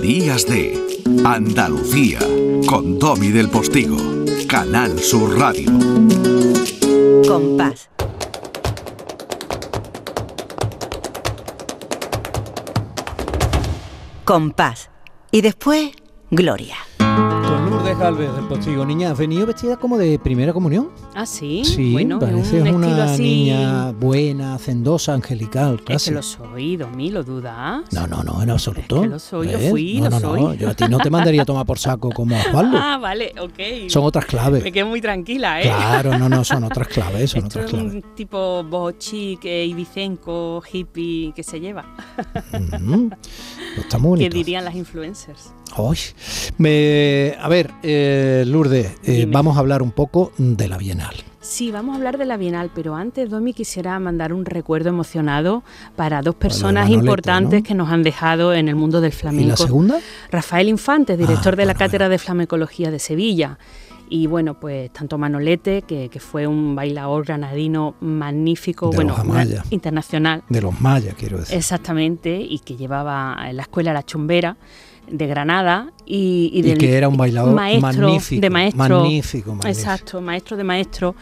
Días de Andalucía con Domi del Postigo, Canal Sur Radio. Compás. Compás. Y después, Gloria. Lourdes Galvez del Postigo. Niña, ¿has venido vestida como de primera comunión? Ah, sí. Sí, bueno, parece un estilo una así. niña buena, hacendosa, angelical, Es casi. que lo soy, Domi, lo dudas. No, no, no, en absoluto. Es que lo soy, lo ¿Ves? fui, no, lo no, No, soy. yo a ti no te mandaría a tomar por saco como a Osvaldo. Ah, vale, ok. Son otras claves. Me quedo muy tranquila, ¿eh? Claro, no, no, son otras claves, son Esto otras es claves. un tipo bochic, eh, ibicenco, hippie que se lleva. Mm, está muy que bonito. dirían las influencers. Ay, me- a ver, eh, Lourdes, eh, vamos a hablar un poco de la Bienal. Sí, vamos a hablar de la Bienal, pero antes, Domi, quisiera mandar un recuerdo emocionado para dos personas Manolete, importantes ¿no? que nos han dejado en el mundo del ¿Y la flamenco. segunda? Rafael Infante, director Ah, de la bueno, Cátedra bueno. de Flamencología de Sevilla. Y bueno, pues tanto Manolete, que, que fue un bailador granadino magnífico, De bueno, los Amaya. internacional, De los mayas, quiero decir. exactamente, y que llevaba en la escuela La Chumbera de Granada y, y Y del que era un bailador maestro, magnífico, de maestro, magnífico, magnífico. Exacto, maestro de maestro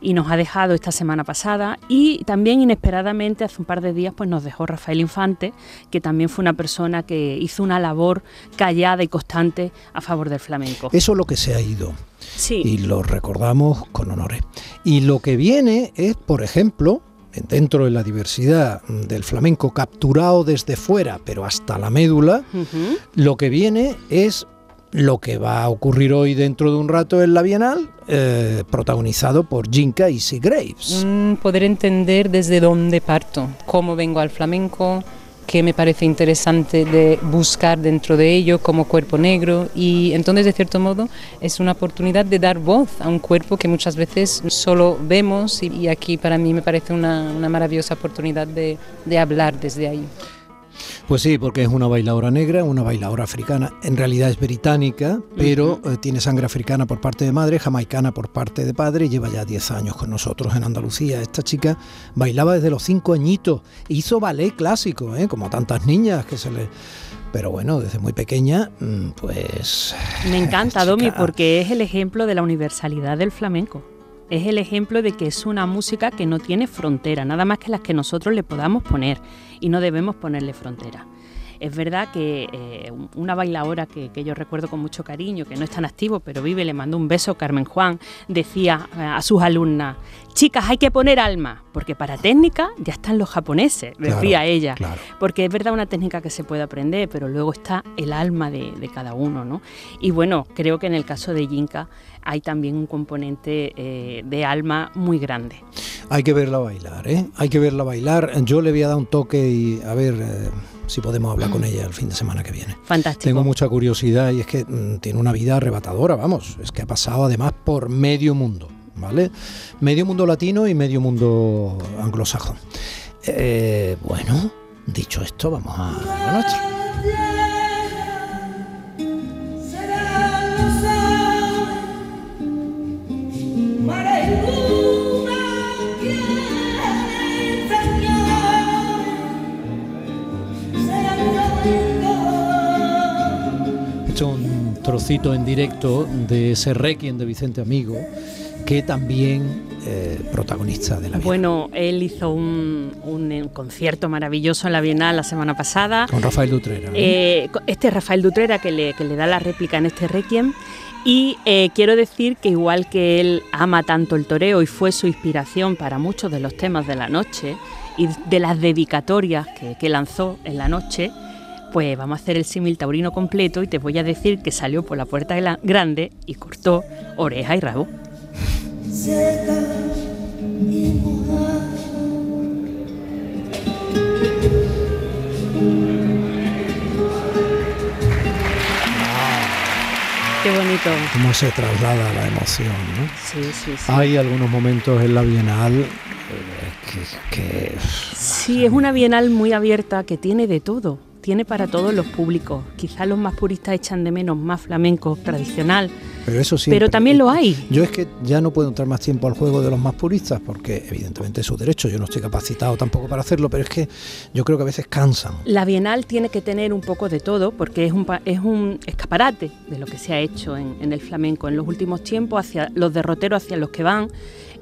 y nos ha dejado esta semana pasada y también inesperadamente hace un par de días pues nos dejó Rafael Infante, que también fue una persona que hizo una labor callada y constante a favor del flamenco. Eso es lo que se ha ido Sí, y lo recordamos con honores. Y lo que viene es, por ejemplo, dentro de la diversidad del flamenco capturado desde fuera, pero hasta la médula, lo que viene es lo que va a ocurrir hoy dentro de un rato en la Bienal, eh, protagonizado por Jinka y Graves. Mm, poder entender desde dónde parto, cómo vengo al flamenco, qué me parece interesante de buscar dentro de ello como cuerpo negro y entonces de cierto modo es una oportunidad de dar voz a un cuerpo que muchas veces solo vemos y, y aquí para mí me parece una, una maravillosa oportunidad de, de hablar desde ahí. Pues sí, porque es una bailadora negra, una bailadora africana, en realidad es británica, pero eh, tiene sangre africana por parte de madre, jamaicana por parte de padre, y lleva ya 10 años con nosotros en Andalucía. Esta chica bailaba desde los 5 añitos, hizo ballet clásico, ¿eh? como tantas niñas que se le... Pero bueno, desde muy pequeña, mm, pues... me encanta Domi porque es el ejemplo de la universalidad del flamenco. Es el ejemplo de que es una música que no tiene frontera, nada más que las que nosotros le podamos poner y no debemos ponerle frontera. Es verdad que eh, una bailadora que, que yo recuerdo con mucho cariño, que no es tan activo, pero vive, le mandó un beso, Carmen Juan, decía eh, a sus alumnas, chicas, hay que poner alma, porque para técnica ya están los japoneses, decía Claro, ella. claro. Porque es verdad una técnica que se puede aprender, pero luego está el alma de, de cada uno, ¿no? Y bueno, creo que en el caso de Yinka hay también un componente eh, de alma muy grande. Hay que verla bailar, ¿eh? Hay que verla bailar. Yo le voy a dar un toque y a ver eh, si podemos hablar con ella el fin de semana que viene. Fantástico. Tengo mucha curiosidad y es que mm, tiene una vida arrebatadora, vamos. Es que ha pasado además por medio mundo, ¿vale? Medio mundo latino y medio mundo anglosajón. Eh, bueno, dicho esto, vamos a lo nuestro. Trocito en directo de ese Requiem de Vicente Amigo, que también eh, protagonista de la vida. Bueno, él hizo un, un, eh, concierto maravilloso en la Bienal la semana pasada. Con Rafael Dutrera. Eh, este es Rafael Dutrera que le, que le da la réplica en este Requiem. Y eh, quiero decir que igual que él ama tanto el toreo y fue su inspiración para muchos de los temas de la noche y de las dedicatorias que, que lanzó en la noche, pues vamos a hacer el símil taurino completo y te voy a decir que salió por la puerta grande y cortó oreja y rabo. Qué bonito. Cómo se traslada la emoción, ¿no? Sí, sí, sí. Hay algunos momentos en la Bienal eh, que, que- Sí, es una bienal muy abierta que tiene de todo. Tiene para todos los públicos. Quizás los más puristas echan de menos más flamenco tradicional, pero eso sí. Pero también lo hay. Yo es que ya no puedo entrar más tiempo al juego de los más puristas, porque evidentemente es su derecho, yo no estoy capacitado tampoco para hacerlo, pero es que yo creo que a veces cansan. La Bienal tiene que tener un poco de todo, porque es un, es un escaparate de lo que se ha hecho en, en el flamenco en los últimos tiempos, hacia los derroteros hacia los que van.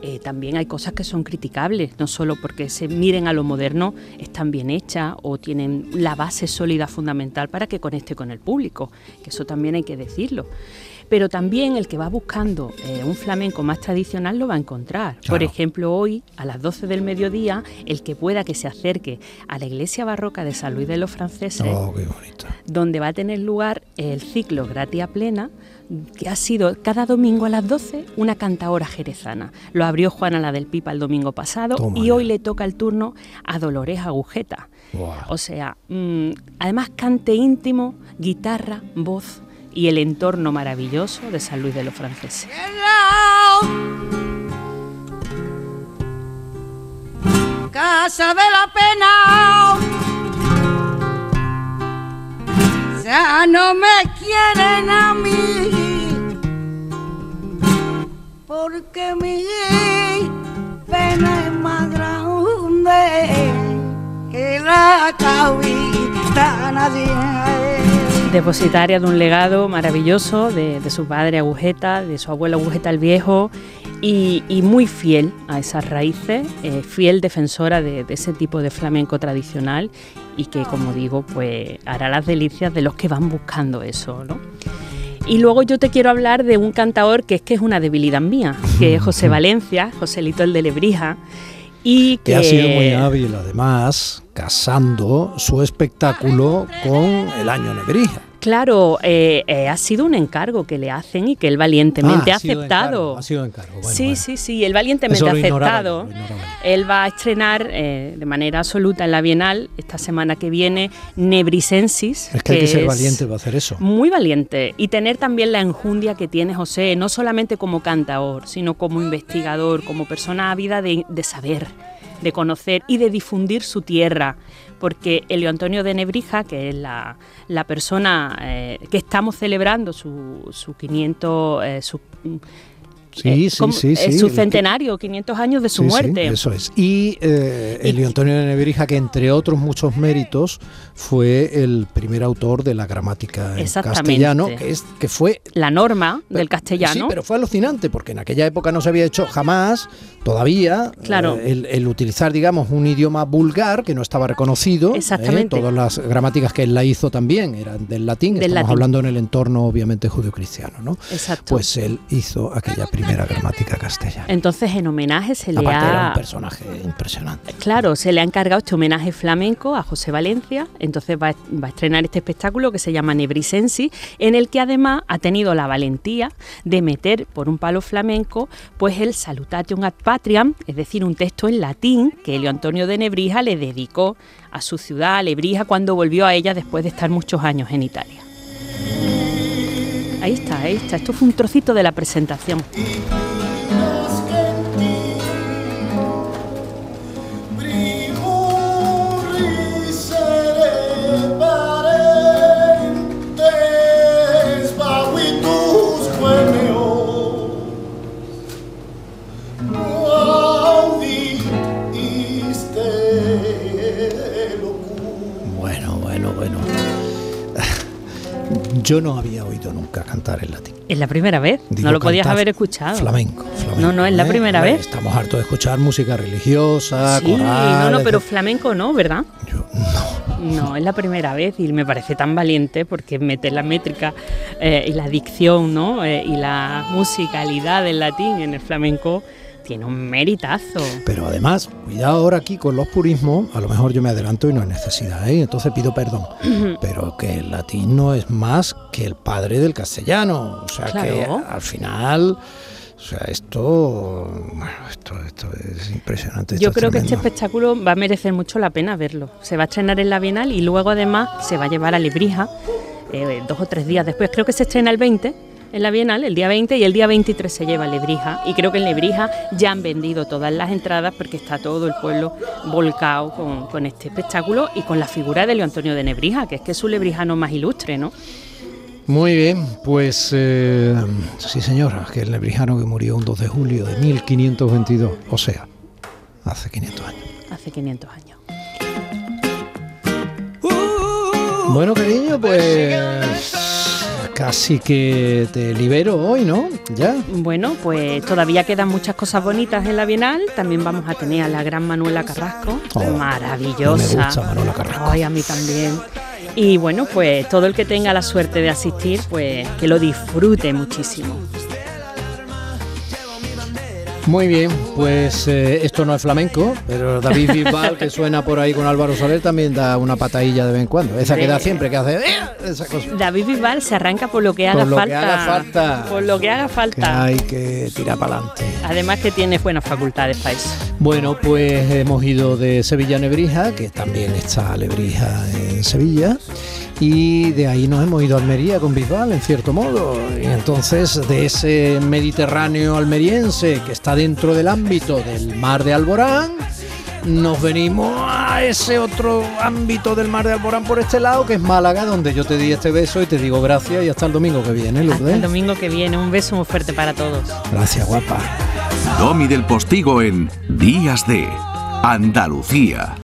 Eh, también hay cosas que son criticables, no solo porque se miren a lo moderno, están bien hechas o tienen la base sólida fundamental para que conecte con el público, que eso también hay que decirlo pero también el que va buscando eh, un flamenco más tradicional lo va a encontrar. Por ejemplo, hoy a las 12 del mediodía, el que pueda que se acerque a la iglesia barroca de San Luis de los Franceses, oh, donde va a tener lugar el ciclo Gratia Plena, que ha sido cada domingo a las 12 una cantadora jerezana. Lo abrió Juana la del Pipa el domingo pasado y hoy le toca el turno a Dolores Agujeta. O sea, mm, además cante íntimo, guitarra, voz, y el entorno maravilloso de San Luis de los Franceses. Casa de la pena. Ya no me quieren a mí. Porque mi pena es más grande que la cabita nadie depositaria de un legado maravilloso de, su padre Agujeta, de su abuelo Agujeta el Viejo y, muy fiel a esas raíces, eh, fiel defensora de, ese tipo de flamenco tradicional y que, como digo, pues hará las delicias de los que van buscando eso, ¿no? Y luego yo te quiero hablar de un cantador que es que es una debilidad mía, que es José Valencia, Joselito el de Lebrija, y que, ha sido muy hábil además casando su espectáculo con el año Nebrija. Claro, eh, eh, ha sido un encargo que le hacen y que él valientemente ah, ha, aceptado. ha sido encargo. sí, sí, sí, él valientemente ha aceptado. Él va a estrenar eh, de manera absoluta en la Bienal esta semana que viene Nebrisensis. Es que, hay que ser valiente para hacer eso. Muy valiente y tener también la enjundia que tiene José, no solamente como cantador, sino como investigador, como persona ávida de, de saber de conocer y de difundir su tierra, porque Elio Antonio de Nebrija, que es la, persona eh, que estamos celebrando su, su 500, eh, su, Sí, eh, sí, sí, sí, Su centenario, 500 años de su muerte. eso es. Y eh, Elio Antonio de Nebrija, que entre otros muchos méritos, fue el primer autor de la gramática en castellano, que, es, que fue... La norma del castellano. Sí, pero fue alucinante, porque en aquella época no se había hecho jamás, todavía, claro. Eh, el, utilizar, digamos, un idioma vulgar que no estaba reconocido. Exactamente. todas las gramáticas que él la hizo también eran del latín, estamos hablando en el entorno, obviamente, judio-cristiano, ¿no? Exacto. Pues él hizo aquella primera gramática castellana. Entonces, en homenaje se le ha. Era un personaje impresionante. Claro, se le ha encargado este homenaje flamenco a José Valencia. Entonces, va, a estrenar este espectáculo que se llama Nebrisensi, en el que además ha tenido la valentía de meter por un palo flamenco pues el Salutation ad Patriam, es decir, un texto en latín que Elio Antonio de Nebrija le dedicó a su ciudad, a Lebrija, cuando volvió a ella después de estar muchos años en Italia. Ahí está, ahí está. Esto fue un trocito de la presentación. Yo no había oído nunca cantar en latín. ¿Es la primera vez? no lo podías haber escuchado. Flamenco, No, no, es la ¿eh? primera vez. Estamos hartos de escuchar música religiosa, sí, no, no, pero flamenco no, ¿verdad? Yo no. No, es la primera vez y me parece tan valiente porque meter la métrica eh, y la dicción, ¿no? Eh, y la musicalidad del latín en el flamenco tiene un meritazo. Pero además, cuidado ahora aquí con los purismos, a lo mejor yo me adelanto y no hay necesidad, ¿eh? entonces pido perdón. Pero que el latín no es más que el padre del castellano. O sea que al final. O sea, esto, esto, es impresionante. Yo creo que este espectáculo va a merecer mucho la pena verlo. Se va a estrenar en la Bienal y luego además se va a llevar a Librija eh, dos o tres días después. Creo que se estrena el 20 en la Bienal el día 20 y el día 23 se lleva Lebrija y creo que en Lebrija ya han vendido todas las entradas porque está todo el pueblo volcado con, con este espectáculo y con la figura de Leo Antonio de Nebrija, que es que es su lebrijano más ilustre, ¿no? Muy bien, pues eh, sí señora, que el nebrijano que murió un 2 de julio de 1522, o sea, hace 500 años. Hace 500 años. Bueno, cariño, pues casi que te libero hoy, ¿no? Ya. Bueno, pues todavía quedan muchas cosas bonitas en la Bienal. También vamos a tener a la gran Manuela Carrasco, Oh, maravillosa. me gusta Manuela Carrasco. Ay, a mí también. Y bueno, pues todo el que tenga la suerte de asistir, pues que lo disfrute muchísimo. Muy bien, pues eh, esto no es flamenco, pero David Bisbal, que suena por ahí con Álvaro Soler, también da una patadilla de vez en cuando. Esa que da siempre, que hace ¡eh! esa cosa. David Bisbal se arranca por lo que haga Por lo que falta. haga falta. Por lo que haga Que falta. hay que tirar para adelante. Además que tiene buenas facultades eso. Bueno, pues hemos ido de Sevilla a Nebrija, que también está Lebrija en Sevilla, y de ahí nos hemos ido a Almería con Bisbal, en cierto modo. Y entonces, de ese Mediterráneo almeriense que está dentro del ámbito del mar de Alborán, nos venimos a ese otro ámbito del mar de Alborán por este lado, que es Málaga, donde yo te di este beso y te digo gracias y hasta el domingo que viene, Hasta el Lourdes. domingo que viene. Un beso muy fuerte para todos. Gracias, guapa. Domi del Postigo en Días de Andalucía.